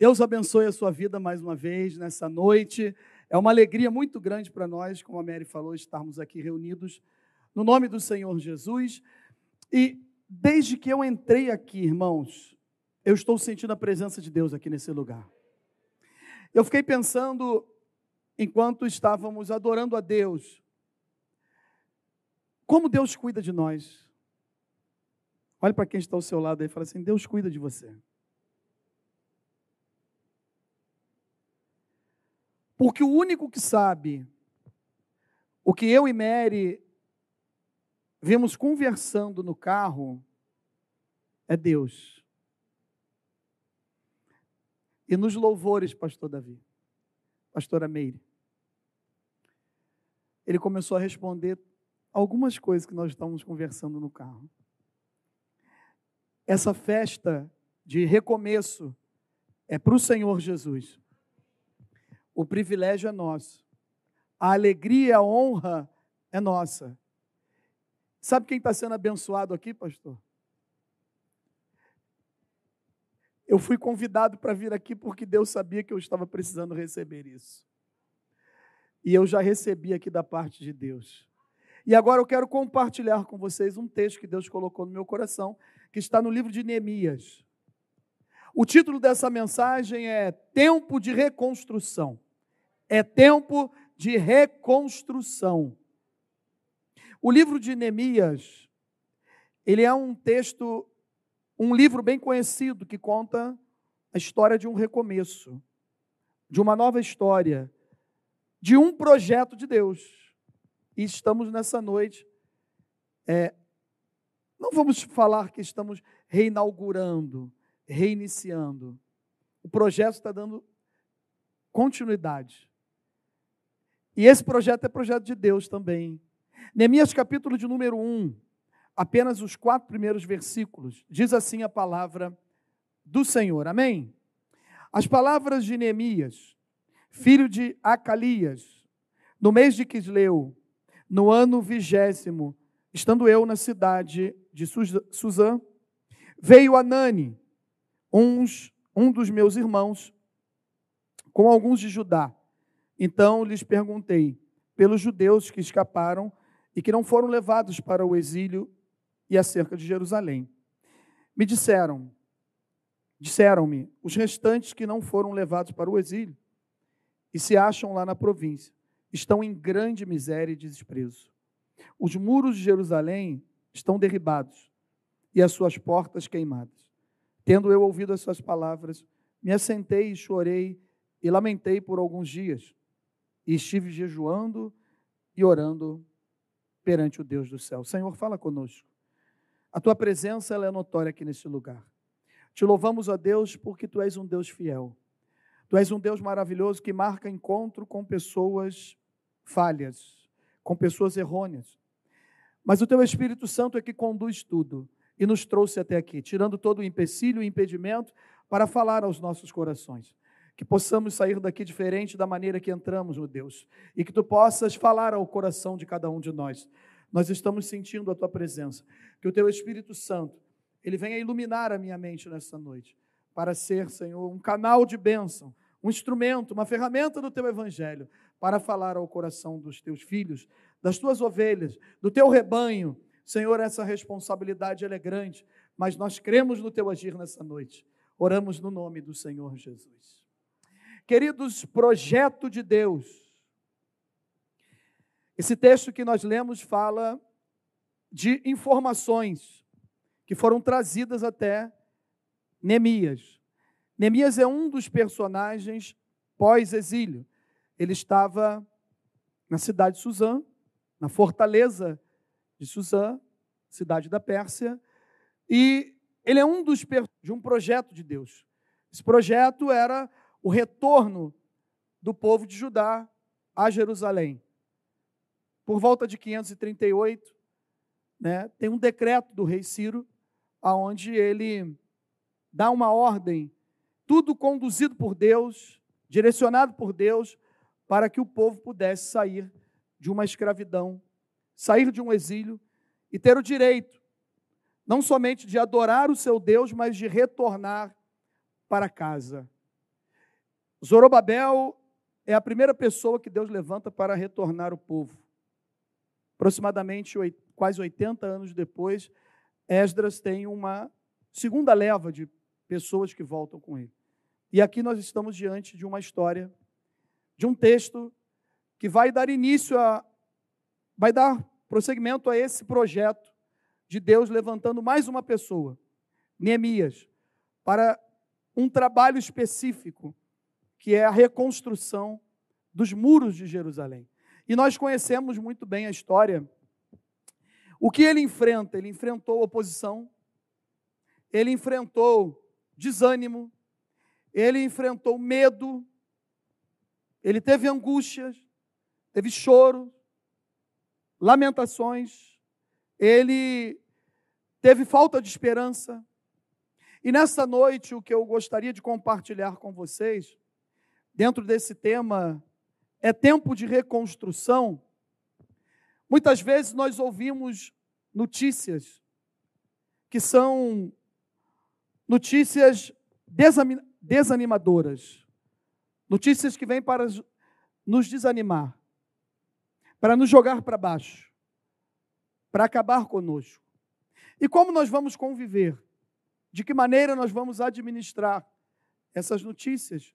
Deus abençoe a sua vida mais uma vez nessa noite. É uma alegria muito grande para nós, como a Mary falou, estarmos aqui reunidos no nome do Senhor Jesus. E desde que eu entrei aqui, irmãos, eu estou sentindo a presença de Deus aqui nesse lugar. Eu fiquei pensando, enquanto estávamos adorando a Deus, como Deus cuida de nós. Olhe para quem está ao seu lado e fala assim: Deus cuida de você. Porque o único que sabe o que eu e Mary vimos conversando no carro é Deus. E nos louvores, pastor Davi, pastora Meire, ele começou a responder algumas coisas que nós estávamos conversando no carro. Essa festa de recomeço é para o Senhor Jesus. O privilégio é nosso. A alegria, a honra é nossa. Sabe quem está sendo abençoado aqui, pastor? Eu fui convidado para vir aqui porque Deus sabia que eu estava precisando receber isso. E eu já recebi aqui da parte de Deus. E agora eu quero compartilhar com vocês um texto que Deus colocou no meu coração, que está no livro de Neemias. O título dessa mensagem é Tempo de Reconstrução. É tempo de reconstrução. O livro de Neemias, ele é um texto, um livro bem conhecido que conta a história de um recomeço, de uma nova história, de um projeto de Deus. E estamos nessa noite, é, não vamos falar que estamos reinaugurando, reiniciando. O projeto está dando continuidade. E esse projeto é projeto de Deus também. Neemias capítulo de número 1, apenas os quatro primeiros versículos, diz assim a palavra do Senhor. Amém? As palavras de Neemias, filho de Acalias, no mês de Quisleu, no ano vigésimo, estando eu na cidade de Suzã, veio Anani, uns, um dos meus irmãos, com alguns de Judá. Então lhes perguntei pelos judeus que escaparam e que não foram levados para o exílio e acerca de Jerusalém. Me disseram, disseram-me, os restantes que não foram levados para o exílio e se acham lá na província, estão em grande miséria e desprezo. Os muros de Jerusalém estão derribados e as suas portas queimadas. Tendo eu ouvido as suas palavras, me assentei e chorei e lamentei por alguns dias. E estive jejuando e orando perante o Deus do céu. Senhor, fala conosco. A tua presença ela é notória aqui nesse lugar. Te louvamos, ó Deus, porque tu és um Deus fiel. Tu és um Deus maravilhoso que marca encontro com pessoas falhas, com pessoas errôneas. Mas o teu Espírito Santo é que conduz tudo e nos trouxe até aqui, tirando todo o empecilho e impedimento para falar aos nossos corações que possamos sair daqui diferente da maneira que entramos, meu Deus, e que tu possas falar ao coração de cada um de nós. Nós estamos sentindo a tua presença, que o teu Espírito Santo, ele venha iluminar a minha mente nessa noite, para ser, Senhor, um canal de bênção, um instrumento, uma ferramenta do teu evangelho, para falar ao coração dos teus filhos, das tuas ovelhas, do teu rebanho. Senhor, essa responsabilidade é grande, mas nós cremos no teu agir nessa noite. Oramos no nome do Senhor Jesus. Queridos, projeto de Deus. Esse texto que nós lemos fala de informações que foram trazidas até Neemias. Neemias é um dos personagens pós-exílio. Ele estava na cidade de Suzã, na fortaleza de Suzã, cidade da Pérsia, e ele é um dos de um projeto de Deus. Esse projeto era o retorno do povo de Judá a Jerusalém. Por volta de 538, né, tem um decreto do rei Ciro, aonde ele dá uma ordem, tudo conduzido por Deus, direcionado por Deus, para que o povo pudesse sair de uma escravidão, sair de um exílio e ter o direito, não somente de adorar o seu Deus, mas de retornar para casa. Zorobabel é a primeira pessoa que Deus levanta para retornar o povo. Aproximadamente quase 80 anos depois, Esdras tem uma segunda leva de pessoas que voltam com ele. E aqui nós estamos diante de uma história, de um texto que vai dar início a, vai dar prosseguimento a esse projeto de Deus levantando mais uma pessoa, Neemias, para um trabalho específico, que é a reconstrução dos muros de Jerusalém. E nós conhecemos muito bem a história. O que ele enfrenta? Ele enfrentou oposição, ele enfrentou desânimo, ele enfrentou medo, ele teve angústias, teve choro, lamentações, ele teve falta de esperança. E nessa noite, o que eu gostaria de compartilhar com vocês, dentro desse tema, é tempo de reconstrução. Muitas vezes nós ouvimos notícias que são notícias desanimadoras, notícias que vêm para nos desanimar, para nos jogar para baixo, para acabar conosco. E como nós vamos conviver? De que maneira nós vamos administrar essas notícias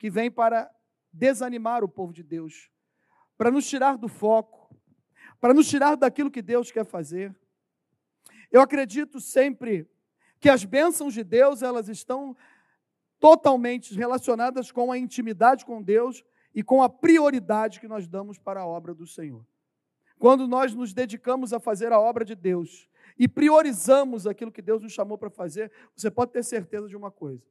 que vêm para desanimar o povo de Deus, para nos tirar do foco, para nos tirar daquilo que Deus quer fazer? Eu acredito sempre que as bênçãos de Deus, elas estão totalmente relacionadas com a intimidade com Deus e com a prioridade que nós damos para a obra do Senhor. Quando nós nos dedicamos a fazer a obra de Deus e priorizamos aquilo que Deus nos chamou para fazer, você pode ter certeza de uma coisa: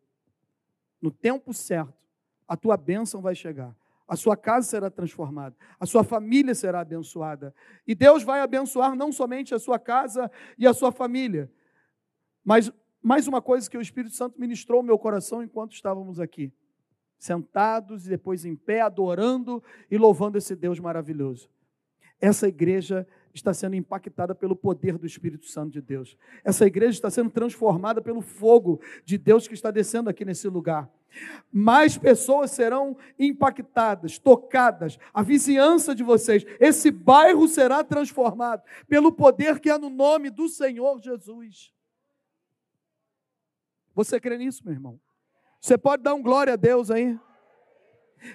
no tempo certo, a tua bênção vai chegar. A sua casa será transformada, a sua família será abençoada. E Deus vai abençoar não somente a sua casa e a sua família, mas mais uma coisa que o Espírito Santo ministrou no meu coração enquanto estávamos aqui, sentados e depois em pé, adorando e louvando esse Deus maravilhoso. Essa igreja está sendo impactada pelo poder do Espírito Santo de Deus. Essa igreja está sendo transformada pelo fogo de Deus que está descendo aqui nesse lugar. Mais pessoas serão impactadas, tocadas, a vizinhança de vocês, esse bairro será transformado pelo poder que há no nome do Senhor Jesus. Você crê nisso, meu irmão? Você pode dar um glória a Deus aí?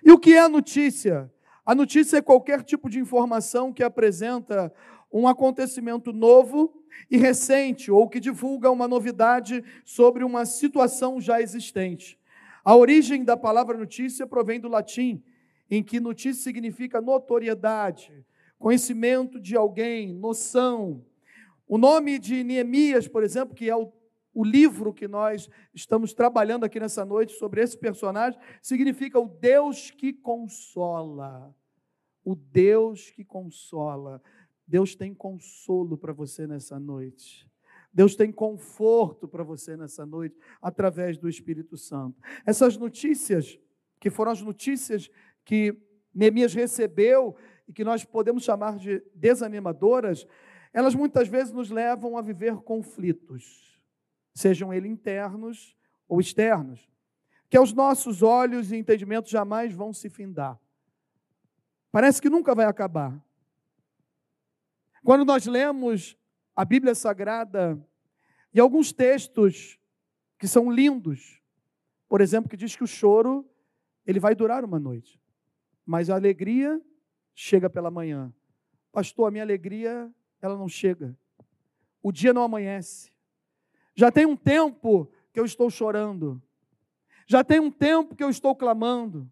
E o que é a notícia? A notícia é qualquer tipo de informação que apresenta um acontecimento novo e recente, ou que divulga uma novidade sobre uma situação já existente. A origem da palavra notícia provém do latim, em que notícia significa notoriedade, conhecimento de alguém, noção. O nome de Neemias, por exemplo, que é o o livro que nós estamos trabalhando aqui nessa noite sobre esse personagem significa o Deus que consola. O Deus que consola. Deus tem consolo para você nessa noite. Deus tem conforto para você nessa noite através do Espírito Santo. Essas notícias, que foram as notícias que Neemias recebeu e que nós podemos chamar de desanimadoras, elas muitas vezes nos levam a viver conflitos sejam eles internos ou externos, que aos nossos olhos e entendimentos jamais vão se findar. Parece que nunca vai acabar. Quando nós lemos a Bíblia Sagrada e alguns textos que são lindos, por exemplo, que diz que o choro ele vai durar uma noite, mas a alegria chega pela manhã. Pastor, a minha alegria ela não chega. O dia não amanhece. Já tem um tempo que eu estou chorando. Já tem um tempo que eu estou clamando.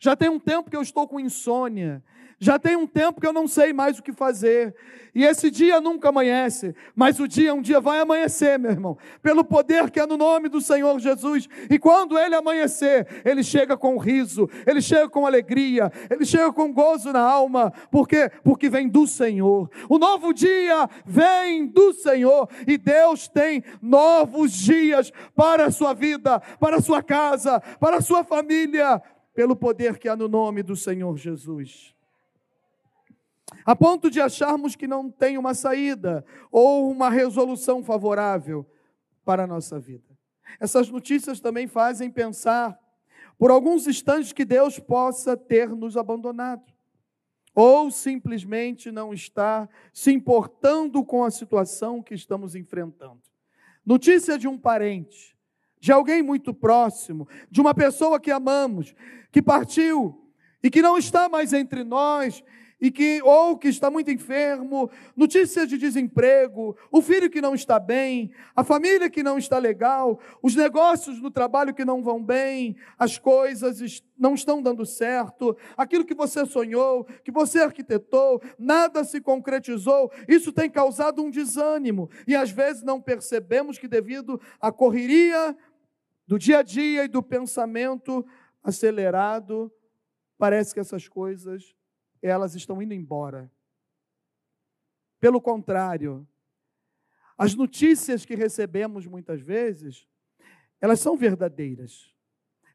Já tem um tempo que eu estou com insônia. Já tem um tempo que eu não sei mais o que fazer. E esse dia nunca amanhece, mas o dia um dia vai amanhecer, meu irmão, pelo poder que é no nome do Senhor Jesus. E quando ele amanhecer, ele chega com riso, ele chega com alegria, ele chega com gozo na alma, por quê? Porque vem do Senhor. O novo dia vem do Senhor e Deus tem novos dias para a sua vida, para a sua casa, para a sua família, pelo poder que há no nome do Senhor Jesus a ponto de acharmos que não tem uma saída ou uma resolução favorável para a nossa vida. Essas notícias também fazem pensar por alguns instantes que Deus possa ter nos abandonado, ou simplesmente não estar se importando com a situação que estamos enfrentando. Notícia de um parente, de alguém muito próximo, de uma pessoa que amamos, que partiu e que não está mais entre nós, e que ou que está muito enfermo, notícias de desemprego, o filho que não está bem, a família que não está legal, os negócios no trabalho que não vão bem, as coisas não estão dando certo, aquilo que você sonhou, que você arquitetou, nada se concretizou, isso tem causado um desânimo. E às vezes não percebemos que devido à correria do dia a dia e do pensamento acelerado, parece que essas coisas elas estão indo embora. Pelo contrário, as notícias que recebemos muitas vezes, elas são verdadeiras.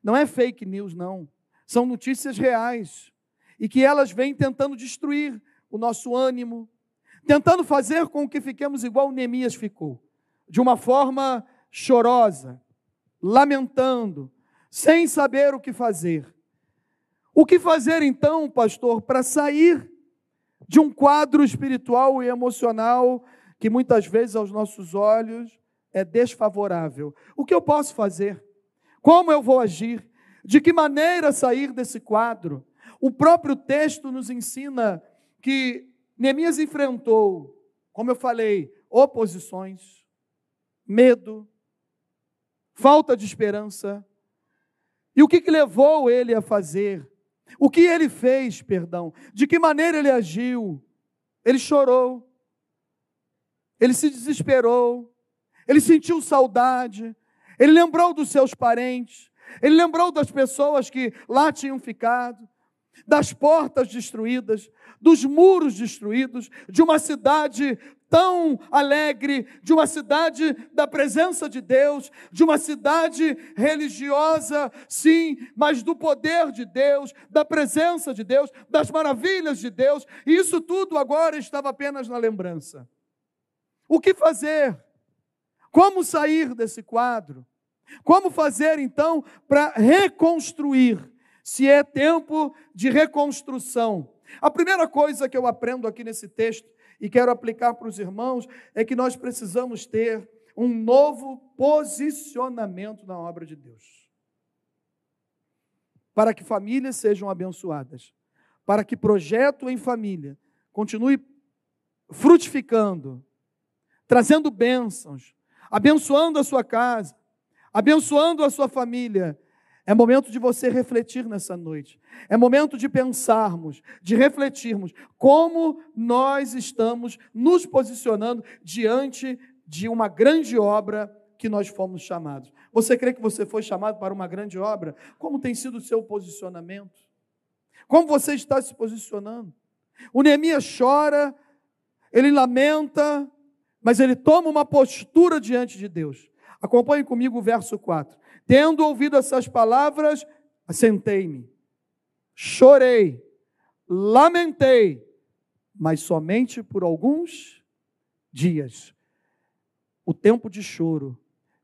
Não é fake news, não. São notícias reais. E que elas vêm tentando destruir o nosso ânimo, tentando fazer com que fiquemos igual Neemias ficou, de uma forma chorosa, lamentando, sem saber o que fazer. O que fazer então, pastor, para sair de um quadro espiritual e emocional que muitas vezes aos nossos olhos é desfavorável? O que eu posso fazer? Como eu vou agir? De que maneira sair desse quadro? O próprio texto nos ensina que Neemias enfrentou, como eu falei, oposições, medo, falta de esperança. E o que, que levou ele a fazer? O que ele fez, perdão? De que maneira ele agiu? Ele chorou. Ele se desesperou. Ele sentiu saudade. Ele lembrou dos seus parentes. Ele lembrou das pessoas que lá tinham ficado, das portas destruídas, dos muros destruídos, de uma cidade tão alegre, de uma cidade da presença de Deus, de uma cidade religiosa, sim, mas do poder de Deus, da presença de Deus, das maravilhas de Deus, e isso tudo agora estava apenas na lembrança. O que fazer? Como sair desse quadro? Como fazer então para reconstruir? Se é tempo de reconstrução. A primeira coisa que eu aprendo aqui nesse texto e quero aplicar para os irmãos é que nós precisamos ter um novo posicionamento na obra de Deus. Para que famílias sejam abençoadas, para que projeto em família continue frutificando, trazendo bênçãos, abençoando a sua casa, abençoando a sua família é momento de você refletir nessa noite. É momento de pensarmos, de refletirmos como nós estamos nos posicionando diante de uma grande obra que nós fomos chamados. Você crê que você foi chamado para uma grande obra? Como tem sido o seu posicionamento? Como você está se posicionando? O Neemias chora, ele lamenta, mas ele toma uma postura diante de Deus. Acompanhe comigo o verso 4. Tendo ouvido essas palavras, assentei-me, chorei, lamentei, mas somente por alguns dias. O tempo de choro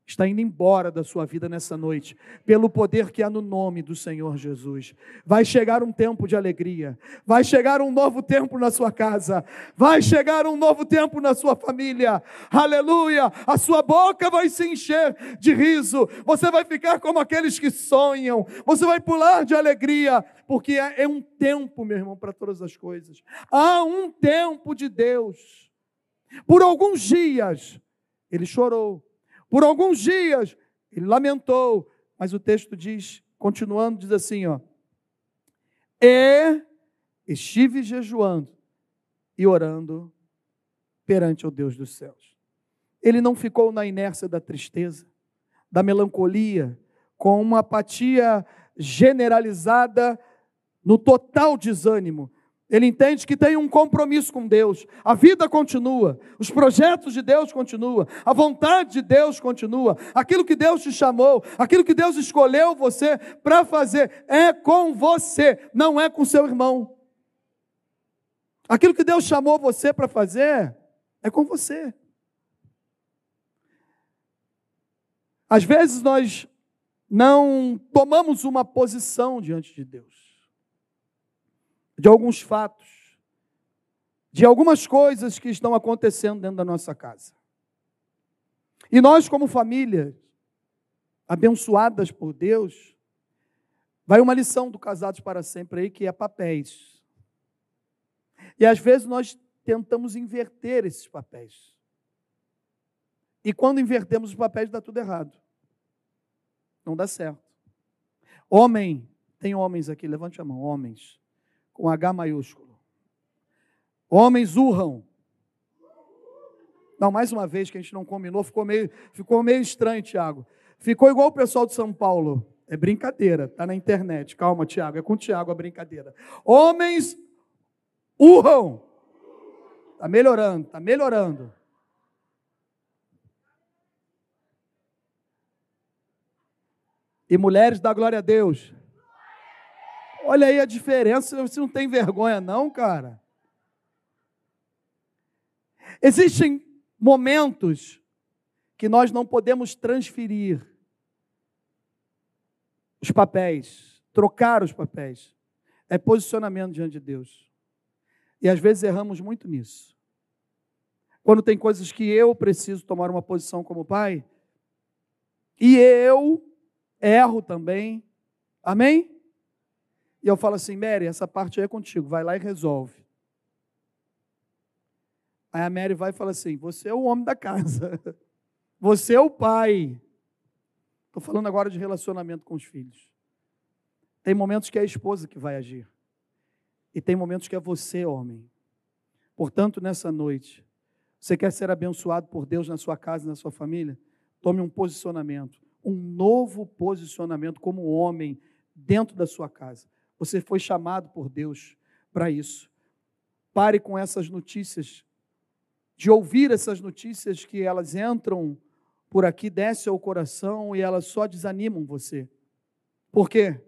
está indo embora da sua vida nessa noite, pelo poder que há no nome do Senhor Jesus. Vai chegar um tempo de alegria, vai chegar um novo tempo na sua casa, vai chegar um novo tempo na sua família. Aleluia! A sua boca vai se encher de riso, você vai ficar como aqueles que sonham, você vai pular de alegria, porque é, é um tempo, meu irmão, para todas as coisas. Há um tempo de Deus. Por alguns dias, ele chorou por alguns dias ele lamentou, mas o texto diz, continuando, diz assim, ó: E estive jejuando e orando perante o Deus dos céus. Ele não ficou na inércia da tristeza, da melancolia, com uma apatia generalizada no total desânimo, ele entende que tem um compromisso com Deus. A vida continua, os projetos de Deus continuam, a vontade de Deus continua. Aquilo que Deus te chamou, aquilo que Deus escolheu você para fazer é com você, não é com seu irmão. Aquilo que Deus chamou você para fazer é com você. Às vezes nós não tomamos uma posição diante de Deus, de alguns fatos, de algumas coisas que estão acontecendo dentro da nossa casa. E nós, como família, abençoadas por Deus, vai uma lição do Casados para Sempre aí, que é papéis. E às vezes nós tentamos inverter esses papéis. E quando invertemos os papéis, dá tudo errado. Não dá certo. Homem, tem homens aqui, levante a mão, homens, com H maiúsculo. Homens urram. Não, mais uma vez que a gente não combinou, ficou meio, ficou meio estranho, Tiago. Ficou igual o pessoal de São Paulo. É brincadeira, tá na internet. Calma, Tiago, é com o Tiago a brincadeira. Homens urram. Tá melhorando, tá melhorando. E mulheres da glória a Deus. Olha aí a diferença, você não tem vergonha não, cara. Existem momentos que nós não podemos transferir os papéis, trocar os papéis. É posicionamento diante de Deus. E às vezes erramos muito nisso. Quando tem coisas que eu preciso tomar uma posição como pai, e eu erro também. Amém? E eu falo assim, Mary, essa parte aí é contigo, vai lá e resolve. Aí a Mary vai e fala assim: Você é o homem da casa, você é o pai. Estou falando agora de relacionamento com os filhos. Tem momentos que é a esposa que vai agir, e tem momentos que é você, homem. Portanto, nessa noite, você quer ser abençoado por Deus na sua casa, na sua família? Tome um posicionamento um novo posicionamento como homem dentro da sua casa. Você foi chamado por Deus para isso. Pare com essas notícias, de ouvir essas notícias que elas entram por aqui, descem ao coração e elas só desanimam você. Por quê?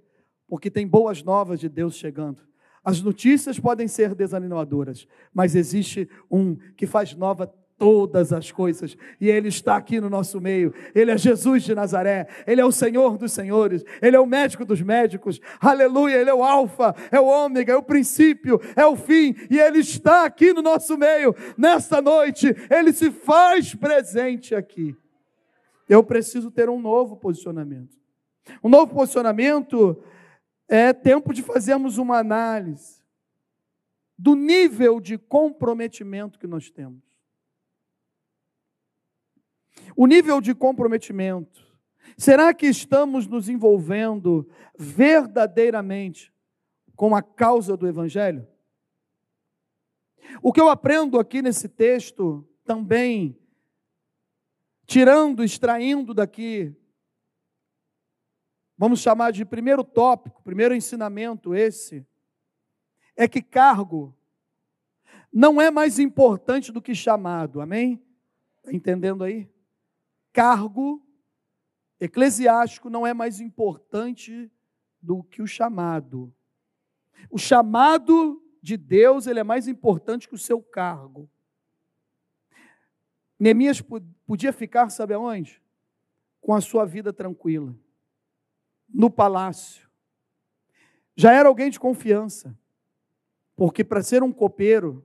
Porque tem boas novas de Deus chegando. As notícias podem ser desanimadoras, mas existe um que faz nova todas as coisas, e Ele está aqui no nosso meio. Ele é Jesus de Nazaré, Ele é o Senhor dos Senhores, Ele é o médico dos médicos, aleluia, Ele é o Alfa, é o Ômega, é o princípio, é o fim, e Ele está aqui no nosso meio, nesta noite, Ele se faz presente aqui. Eu preciso ter um novo posicionamento. Um novo posicionamento é tempo de fazermos uma análise do nível de comprometimento que nós temos o nível de comprometimento. Será que estamos nos envolvendo verdadeiramente com a causa do Evangelho? O que eu aprendo aqui nesse texto também, tirando, extraindo daqui, vamos chamar de primeiro tópico, primeiro ensinamento esse, é que cargo não é mais importante do que chamado, amém? Está entendendo aí? Cargo eclesiástico não é mais importante do que o chamado. O chamado de Deus, ele é mais importante que o seu cargo. Neemias podia ficar, sabe aonde? Com a sua vida tranquila, no palácio. Já era alguém de confiança, porque para ser um copeiro,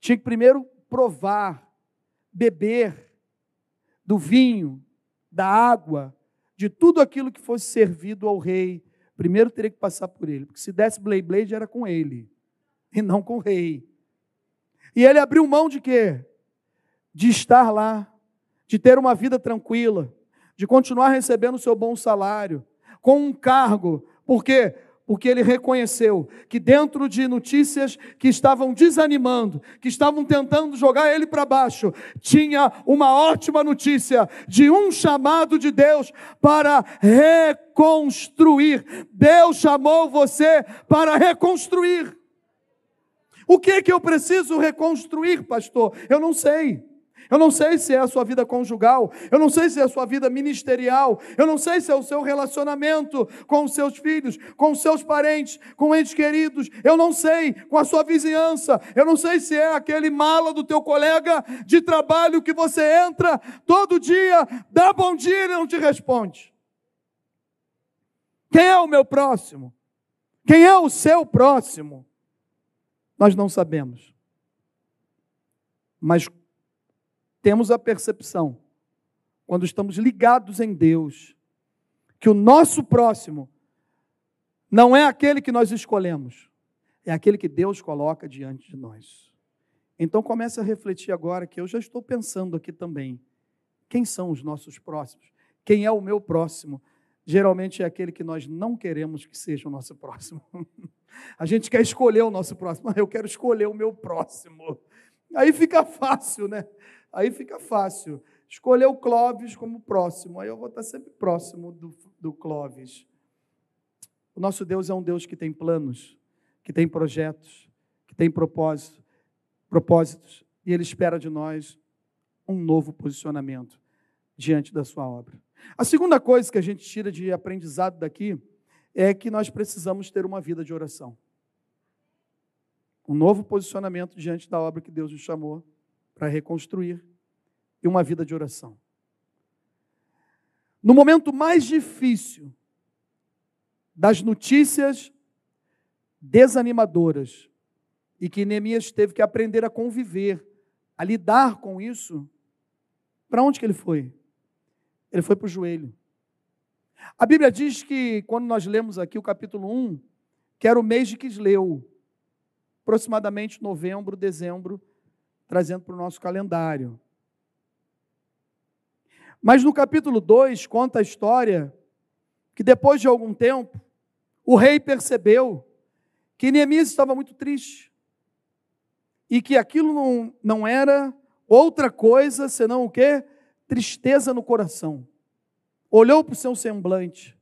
tinha que primeiro provar, beber do vinho, da água, de tudo aquilo que fosse servido ao rei, primeiro teria que passar por ele, porque se desse Blade Blade era com ele, e não com o rei. E ele abriu mão de quê? De estar lá, de ter uma vida tranquila, de continuar recebendo o seu bom salário, com um cargo, por quê? Porque ele reconheceu que dentro de notícias que estavam desanimando, que estavam tentando jogar ele para baixo, tinha uma ótima notícia de um chamado de Deus para reconstruir. Deus chamou você para reconstruir. O que é que eu preciso reconstruir, pastor? Eu não sei. Eu não sei se é a sua vida conjugal, eu não sei se é a sua vida ministerial, eu não sei se é o seu relacionamento com os seus filhos, com os seus parentes, com entes queridos, eu não sei, com a sua vizinhança, eu não sei se é aquele mala do teu colega de trabalho que você entra todo dia, dá bom dia e não te responde. Quem é o meu próximo? Quem é o seu próximo? Nós não sabemos. Mas temos a percepção, quando estamos ligados em Deus, que o nosso próximo não é aquele que nós escolhemos, é aquele que Deus coloca diante de nós. Então comece a refletir agora que eu já estou pensando aqui também. Quem são os nossos próximos? Quem é o meu próximo? Geralmente é aquele que nós não queremos que seja o nosso próximo. A gente quer escolher o nosso próximo. Eu quero escolher o meu próximo. Aí fica fácil, né? Aí fica fácil. Escolher o Clóvis como próximo. Aí eu vou estar sempre próximo do, do Clóvis. O nosso Deus é um Deus que tem planos, que tem projetos, que tem propósito, propósitos. E Ele espera de nós um novo posicionamento diante da Sua obra. A segunda coisa que a gente tira de aprendizado daqui é que nós precisamos ter uma vida de oração. Um novo posicionamento diante da obra que Deus nos chamou para reconstruir e uma vida de oração. No momento mais difícil das notícias desanimadoras e que Neemias teve que aprender a conviver, a lidar com isso, para onde que ele foi? Ele foi para o joelho. A Bíblia diz que, quando nós lemos aqui o capítulo 1, que era o mês de Quisleu, aproximadamente novembro, dezembro, trazendo para o nosso calendário. Mas no capítulo 2 conta a história que depois de algum tempo, o rei percebeu que Neemias estava muito triste e que aquilo não, não era outra coisa senão o que? Tristeza no coração. Olhou para o seu semblante,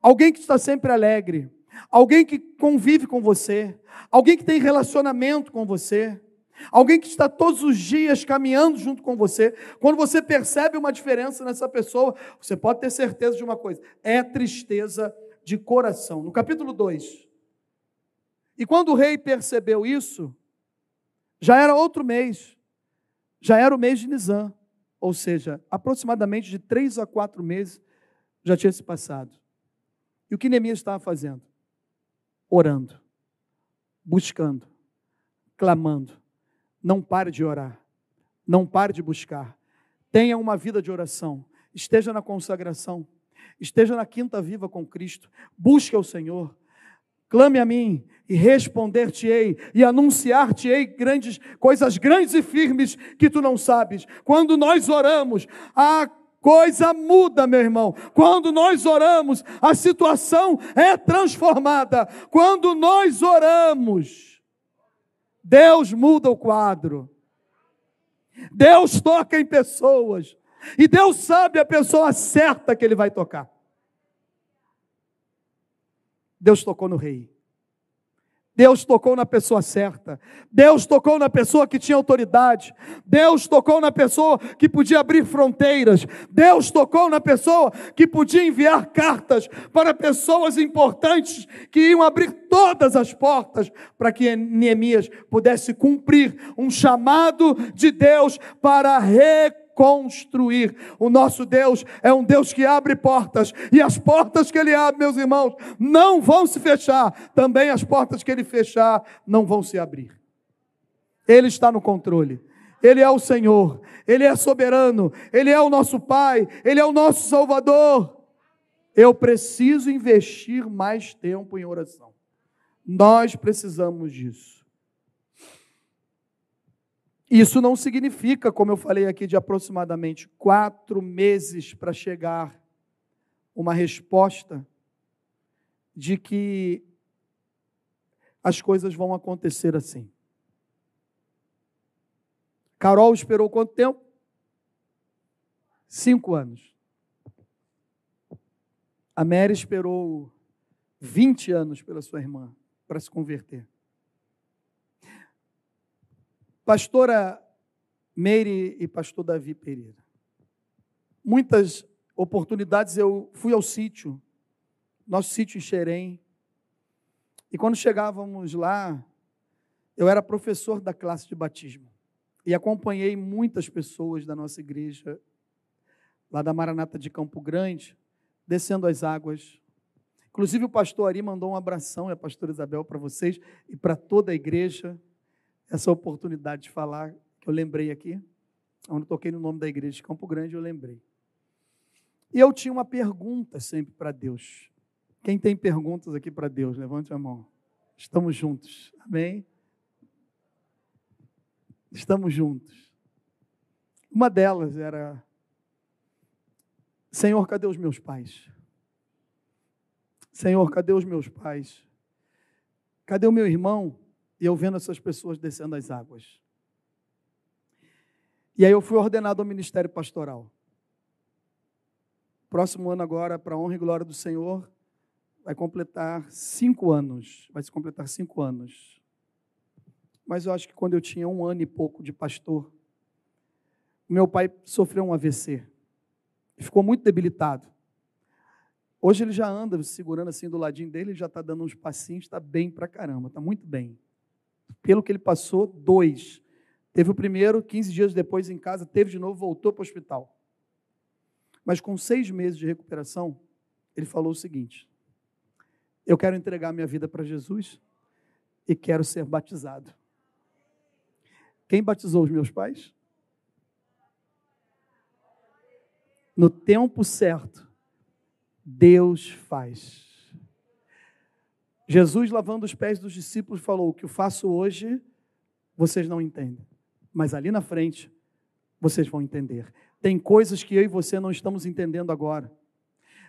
alguém que está sempre alegre, alguém que convive com você, alguém que tem relacionamento com você, alguém que está todos os dias caminhando junto com você, quando você percebe uma diferença nessa pessoa, você pode ter certeza de uma coisa: é tristeza de coração. No capítulo 2. E quando o rei percebeu isso, já era outro mês, já era o mês de Nizam, ou seja, aproximadamente de três a quatro meses já tinha se passado. E o que Neemias estava fazendo? Orando, buscando, clamando. Não pare de orar, não pare de buscar. Tenha uma vida de oração, esteja na consagração, esteja na quinta viva com Cristo, busque ao Senhor, clame a mim e responder-te-ei e anunciar-te-ei grandes coisas grandes e firmes que tu não sabes. Quando nós oramos, a coisa muda, meu irmão. Quando nós oramos, a situação é transformada. Quando nós oramos, Deus muda o quadro. Deus toca em pessoas. E Deus sabe a pessoa certa que Ele vai tocar. Deus tocou no rei. Deus tocou na pessoa certa. Deus tocou na pessoa que tinha autoridade. Deus tocou na pessoa que podia abrir fronteiras. Deus tocou na pessoa que podia enviar cartas para pessoas importantes que iam abrir todas as portas para que Neemias pudesse cumprir um chamado de Deus para reconstruir construir. O nosso Deus é um Deus que abre portas, e as portas que Ele abre, meus irmãos, não vão se fechar, também as portas que Ele fechar não vão se abrir. Ele está no controle. Ele é o Senhor, Ele é soberano, Ele é o nosso Pai, Ele é o nosso Salvador. Eu preciso investir mais tempo em oração. Nós precisamos disso. Isso não significa, como eu falei aqui, de aproximadamente quatro meses para chegar uma resposta de que as coisas vão acontecer assim. Carol esperou quanto tempo? Cinco anos. A Mary esperou 20 anos pela sua irmã para se converter. Pastora Meire e pastor Davi Pereira. Muitas oportunidades eu fui ao sítio, nosso sítio em Xerém. E quando chegávamos lá, eu era professor da classe de batismo. E acompanhei muitas pessoas da nossa igreja, lá da Maranata de Campo Grande, descendo as águas. Inclusive, o pastor Ari mandou um abração, e a pastora Isabel, para vocês e para toda a igreja. Essa oportunidade de falar, que eu lembrei aqui. Quando toquei no nome da igreja de Campo Grande, eu lembrei. E eu tinha uma pergunta sempre para Deus. Quem tem perguntas aqui para Deus? Levante a mão. Estamos juntos. Amém? Estamos juntos. Uma delas era: Senhor, cadê os meus pais? Senhor, cadê os meus pais? Cadê o meu irmão? E eu vendo essas pessoas descendo as águas. E aí eu fui ordenado ao ministério pastoral. Próximo ano agora, para honra e glória do Senhor, vai completar cinco anos. Vai se completar cinco anos. Mas eu acho que quando eu tinha um ano e pouco de pastor, meu pai sofreu um AVC. Ficou muito debilitado. Hoje ele já anda segurando assim do ladinho dele, já está dando uns passinhos, está bem pra caramba, está muito bem. Pelo que ele passou, dois. Teve o primeiro, 15 dias depois em casa, teve de novo, voltou para o hospital. Mas com seis meses de recuperação, ele falou o seguinte: Eu quero entregar minha vida para Jesus e quero ser batizado. Quem batizou os meus pais? No tempo certo, Deus faz. Jesus, lavando os pés dos discípulos, falou: O que eu faço hoje, vocês não entendem, mas ali na frente, vocês vão entender. Tem coisas que eu e você não estamos entendendo agora.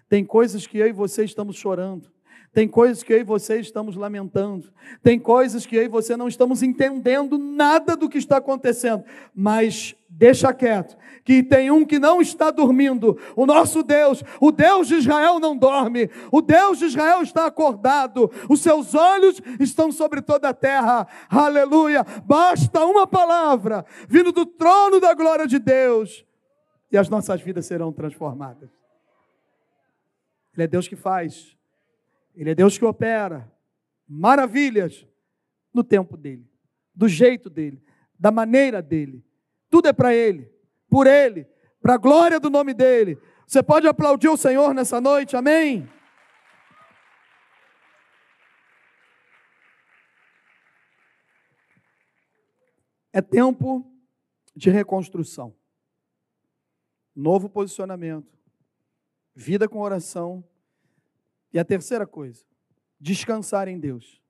Tem coisas que eu e você estamos chorando. Tem coisas que eu e você estamos lamentando. Tem coisas que eu e você não estamos entendendo nada do que está acontecendo. Mas deixa quieto, que tem um que não está dormindo. O nosso Deus, o Deus de Israel não dorme. O Deus de Israel está acordado. Os seus olhos estão sobre toda a terra. Aleluia. Basta uma palavra vindo do trono da glória de Deus e as nossas vidas serão transformadas. Ele é Deus que faz. Ele é Deus que opera maravilhas no tempo dele, do jeito dele, da maneira dele. Tudo é para ele, por ele, para a glória do nome dele. Você pode aplaudir o Senhor nessa noite, amém? É tempo de reconstrução, novo posicionamento, vida com oração e a terceira coisa, descansar em Deus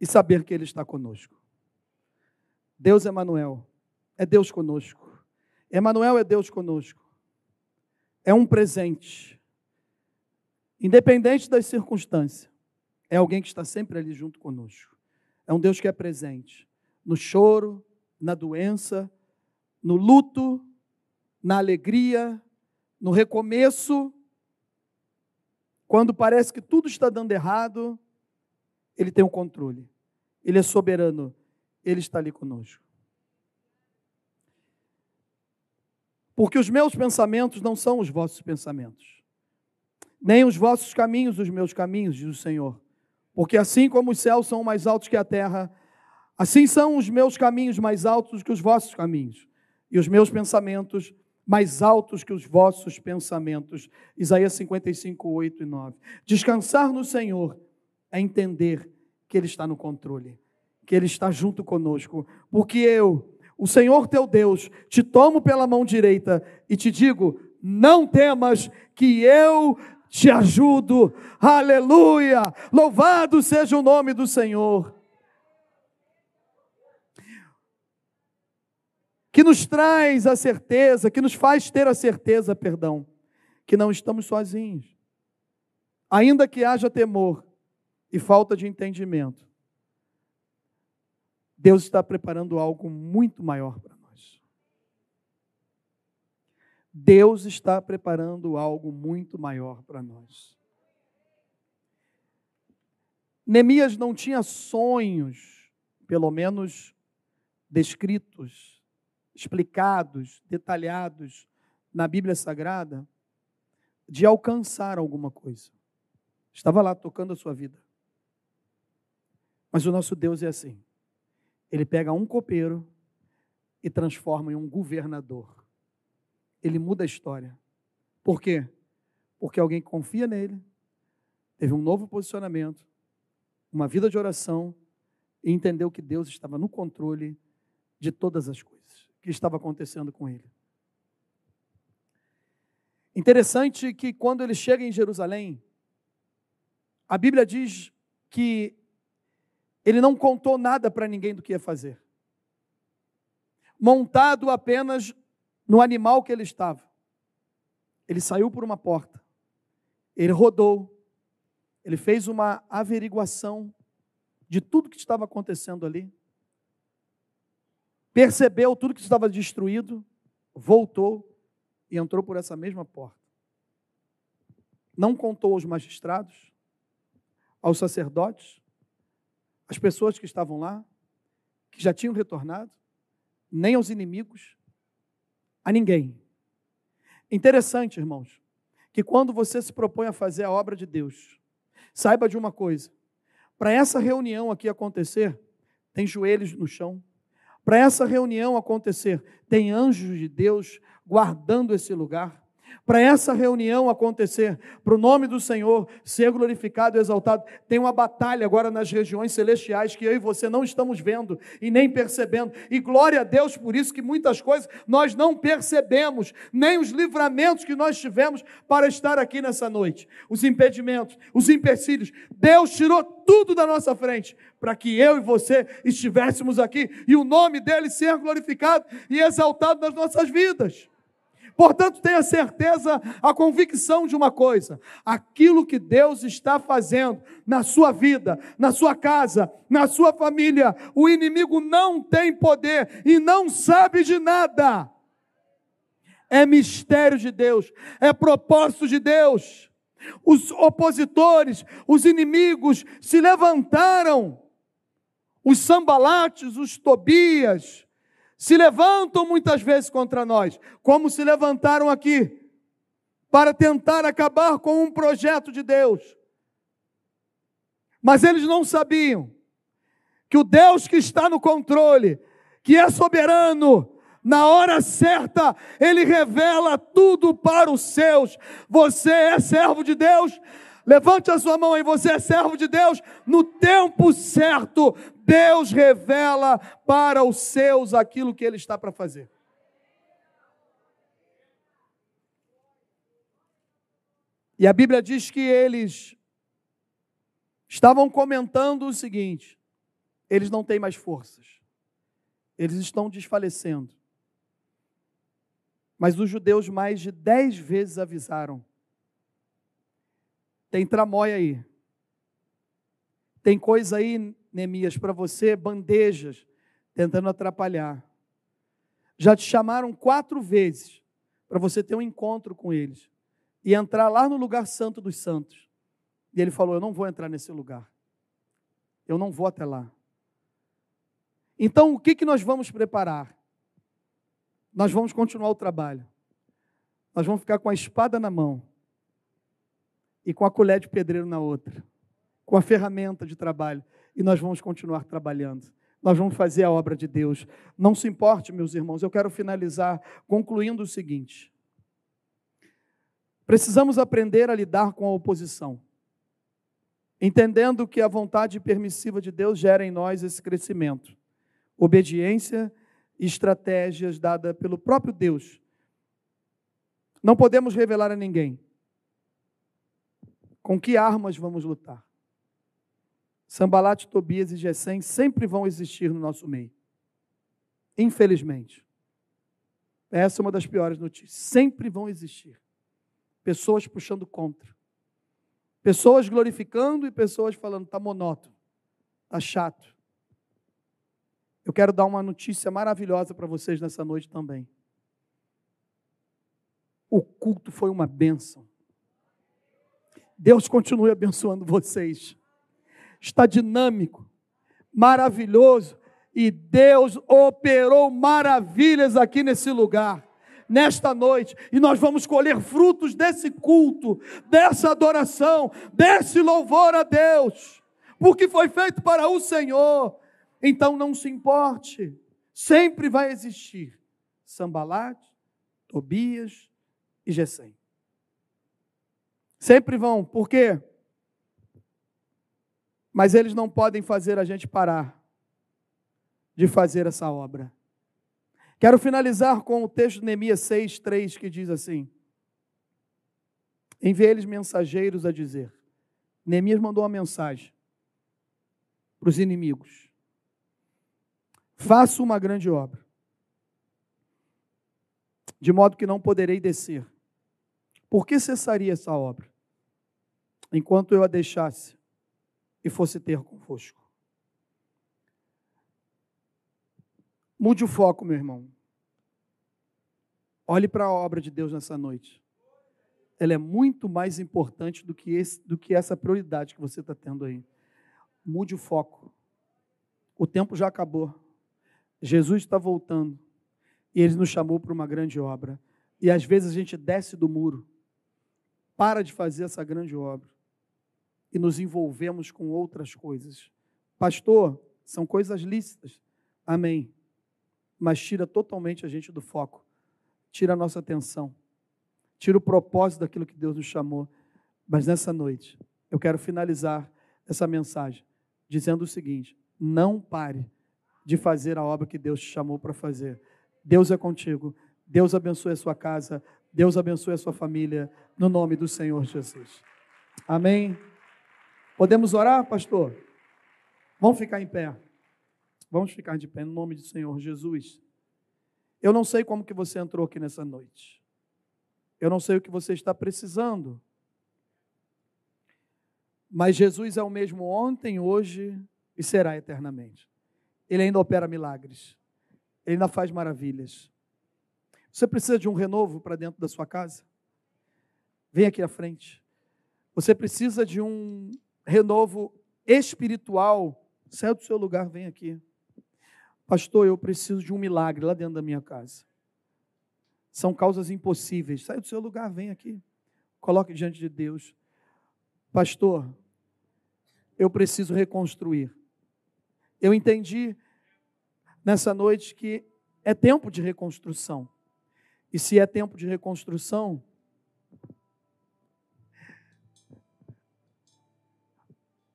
e saber que Ele está conosco. Deus Emanuel é Deus conosco. Emanuel é Deus conosco. É um presente. Independente das circunstâncias, é alguém que está sempre ali junto conosco. É um Deus que é presente no choro, na doença, no luto, na alegria, no recomeço quando parece que tudo está dando errado, Ele tem o controle. Ele é soberano. Ele está ali conosco. Porque os meus pensamentos não são os vossos pensamentos, nem os vossos caminhos os meus caminhos, diz o Senhor. Porque assim como os céus são mais altos que a terra, assim são os meus caminhos mais altos que os vossos caminhos, e os meus pensamentos mais altos que os vossos pensamentos. Isaías 55, 8 e 9. Descansar no Senhor é entender que Ele está no controle, que Ele está junto conosco, porque eu, o Senhor teu Deus, te tomo pela mão direita e te digo: não temas, que eu te ajudo. Aleluia! Louvado seja o nome do Senhor. Que nos traz a certeza, que nos faz ter a certeza, perdão, que não estamos sozinhos. Ainda que haja temor e falta de entendimento, Deus está preparando algo muito maior para nós. Deus está preparando algo muito maior para nós. Neemias não tinha sonhos, pelo menos descritos, explicados, detalhados na Bíblia Sagrada, de alcançar alguma coisa. Estava lá tocando a sua vida. Mas o nosso Deus é assim. Ele pega um copeiro e transforma em um governador. Ele muda a história. Por quê? Porque alguém confia nele, teve um novo posicionamento, uma vida de oração e entendeu que Deus estava no controle de todas as coisas que estava acontecendo com ele. Interessante que quando ele chega em Jerusalém, a Bíblia diz que ele não contou nada para ninguém do que ia fazer. Montado apenas no animal que ele estava. Ele saiu por uma porta. Ele rodou. Ele fez uma averiguação de tudo que estava acontecendo ali. Percebeu tudo que estava destruído, voltou e entrou por essa mesma porta. Não contou aos magistrados, aos sacerdotes, às pessoas que estavam lá, que já tinham retornado, nem aos inimigos, a ninguém. Interessante, irmãos, que quando você se propõe a fazer a obra de Deus, saiba de uma coisa: para essa reunião aqui acontecer, tem joelhos no chão. Para essa reunião acontecer, tem anjos de Deus guardando esse lugar para essa reunião acontecer, para o nome do Senhor ser glorificado e exaltado. Tem uma batalha agora nas regiões celestiais que eu e você não estamos vendo e nem percebendo. E glória a Deus por isso que muitas coisas nós não percebemos, nem os livramentos que nós tivemos para estar aqui nessa noite. Os impedimentos, os empecilhos. Deus tirou tudo da nossa frente para que eu e você estivéssemos aqui e o nome dele ser glorificado e exaltado nas nossas vidas. Portanto, tenha certeza, a convicção de uma coisa: aquilo que Deus está fazendo na sua vida, na sua casa, na sua família, o inimigo não tem poder e não sabe de nada. É mistério de Deus, é propósito de Deus. Os opositores, os inimigos se levantaram, os sambalates, os tobias, se levantam muitas vezes contra nós, como se levantaram aqui, para tentar acabar com um projeto de Deus. Mas eles não sabiam que o Deus que está no controle, que é soberano, na hora certa, Ele revela tudo para os seus. Você é servo de Deus, Levante a sua mão aí, você é servo de Deus. No tempo certo, Deus revela para os seus aquilo que Ele está para fazer. E a Bíblia diz que eles estavam comentando o seguinte: eles não têm mais forças, eles estão desfalecendo. Mas os judeus mais de dez vezes avisaram tem tramóia aí. Tem coisa aí, Neemias, para você, bandejas, tentando atrapalhar. Já te chamaram quatro vezes para você ter um encontro com eles e entrar lá no lugar santo dos santos. E ele falou: Eu não vou entrar nesse lugar. Eu não vou até lá. Então, o que, que nós vamos preparar? Nós vamos continuar o trabalho. Nós vamos ficar com a espada na mão e com a colher de pedreiro na outra, com a ferramenta de trabalho, e nós vamos continuar trabalhando. Nós vamos fazer a obra de Deus. Não se importe, meus irmãos, eu quero finalizar concluindo o seguinte: precisamos aprender a lidar com a oposição, entendendo que a vontade permissiva de Deus gera em nós esse crescimento, obediência e estratégias dadas pelo próprio Deus. Não podemos revelar a ninguém, com que armas vamos lutar? Sambalate, Tobias e Gesem sempre vão existir no nosso meio. Infelizmente. Essa é uma das piores notícias. Sempre vão existir. Pessoas puxando contra. Pessoas glorificando e pessoas falando, está monótono, está chato. Eu quero dar uma notícia maravilhosa para vocês nessa noite também. O culto foi uma bênção. Deus continue abençoando vocês. Está dinâmico, maravilhoso, e Deus operou maravilhas aqui nesse lugar, nesta noite, e nós vamos colher frutos desse culto, dessa adoração, desse louvor a Deus, porque foi feito para o Senhor. Então não se importe, sempre vai existir Sambalate, Tobias e Gesem. Sempre vão. Por quê? Mas eles não podem fazer a gente parar de fazer essa obra. Quero finalizar com o texto de Neemias 6, 3, que diz assim: Enviei eles mensageiros a dizer. Neemias mandou uma mensagem para os inimigos: Faço uma grande obra, de modo que não poderei descer. Por que cessaria essa obra? Enquanto eu a deixasse e fosse ter convosco. Mude o foco, meu irmão. Olhe para a obra de Deus nessa noite. Ela é muito mais importante do que, esse, do que essa prioridade que você está tendo aí. Mude o foco. O tempo já acabou. Jesus está voltando. E ele nos chamou para uma grande obra. E às vezes a gente desce do muro, para de fazer essa grande obra e nos envolvemos com outras coisas. Pastor, são coisas lícitas. Amém mas tira totalmente a gente do foco, tira a nossa atenção, tira o propósito daquilo que Deus nos chamou. Mas nessa noite, eu quero finalizar essa mensagem dizendo o seguinte: não pare de fazer a obra que Deus te chamou para fazer. Deus é contigo. Deus abençoe a sua casa. Deus abençoe a sua família. No nome do Senhor Jesus. Amém. Podemos orar, pastor? Vamos ficar em pé. Vamos ficar de pé no nome do Senhor Jesus. Eu não sei como que você entrou aqui nessa noite. Eu não sei o que você está precisando. Mas Jesus é o mesmo ontem, hoje e será eternamente. Ele ainda opera milagres. Ele ainda faz maravilhas. Você precisa de um renovo para dentro da sua casa? Vem aqui à frente. Você precisa de um renovo espiritual? Sai do seu lugar, vem aqui. Pastor, eu preciso de um milagre lá dentro da minha casa. São causas impossíveis. Sai do seu lugar, vem aqui. Coloque diante de Deus. Pastor, eu preciso reconstruir. Eu entendi nessa noite que é tempo de reconstrução. E se é tempo de reconstrução,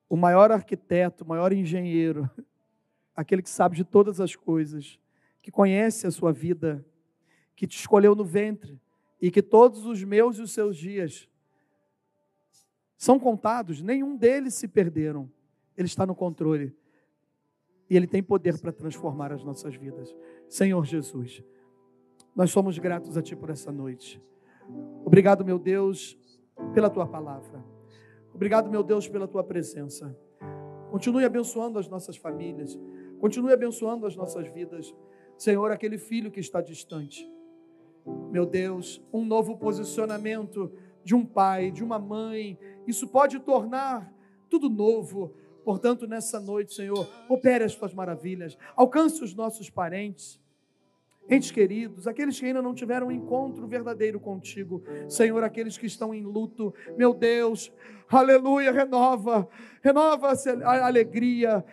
o maior arquiteto, o maior engenheiro, aquele que sabe de todas as coisas, que conhece a sua vida, que te escolheu no ventre e que todos os meus e os seus dias são contados, nenhum deles se perderam. Ele está no controle. E ele tem poder para transformar as nossas vidas. Senhor Jesus, nós somos gratos a ti por essa noite. Obrigado, meu Deus, pela tua palavra. Obrigado, meu Deus, pela tua presença. Continue abençoando as nossas famílias. Continue abençoando as nossas vidas. Senhor, aquele filho que está distante. Meu Deus, um novo posicionamento de um pai, de uma mãe, isso pode tornar tudo novo. Portanto, nessa noite, Senhor, opere as tuas maravilhas, alcance os nossos parentes, entes queridos, aqueles que ainda não tiveram um encontro verdadeiro contigo, Senhor, aqueles que estão em luto, meu Deus, aleluia, renova, renova a alegria,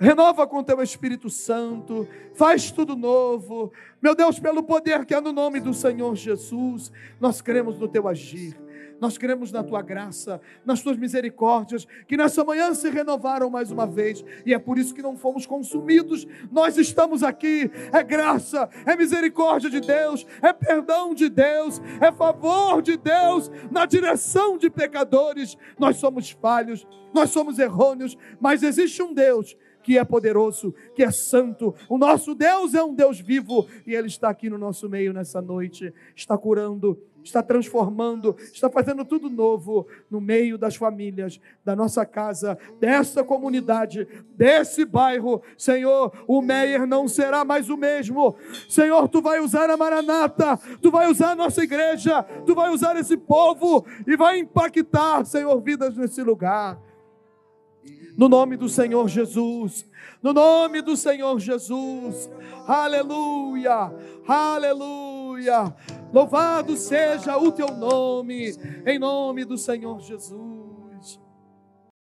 Renova com teu Espírito Santo, faz tudo novo. Meu Deus, pelo poder que há no nome do Senhor Jesus, nós cremos no teu agir. Nós cremos na tua graça, nas tuas misericórdias, que nessa manhã se renovaram mais uma vez, e é por isso que não fomos consumidos. Nós estamos aqui, é graça, é misericórdia de Deus, é perdão de Deus, é favor de Deus na direção de pecadores. Nós somos falhos, nós somos errôneos, mas existe um Deus que é poderoso, que é santo. O nosso Deus é um Deus vivo e Ele está aqui no nosso meio nessa noite, está curando, está transformando, está fazendo tudo novo no meio das famílias, da nossa casa, dessa comunidade, desse bairro. Senhor, o Meier não será mais o mesmo. Senhor, tu vai usar a Maranata, tu vai usar a nossa igreja, tu vai usar esse povo e vai impactar, Senhor, vidas nesse lugar. No nome do Senhor Jesus. No nome do Senhor Jesus. Aleluia. Aleluia. Louvado seja o teu nome. Em nome do Senhor Jesus.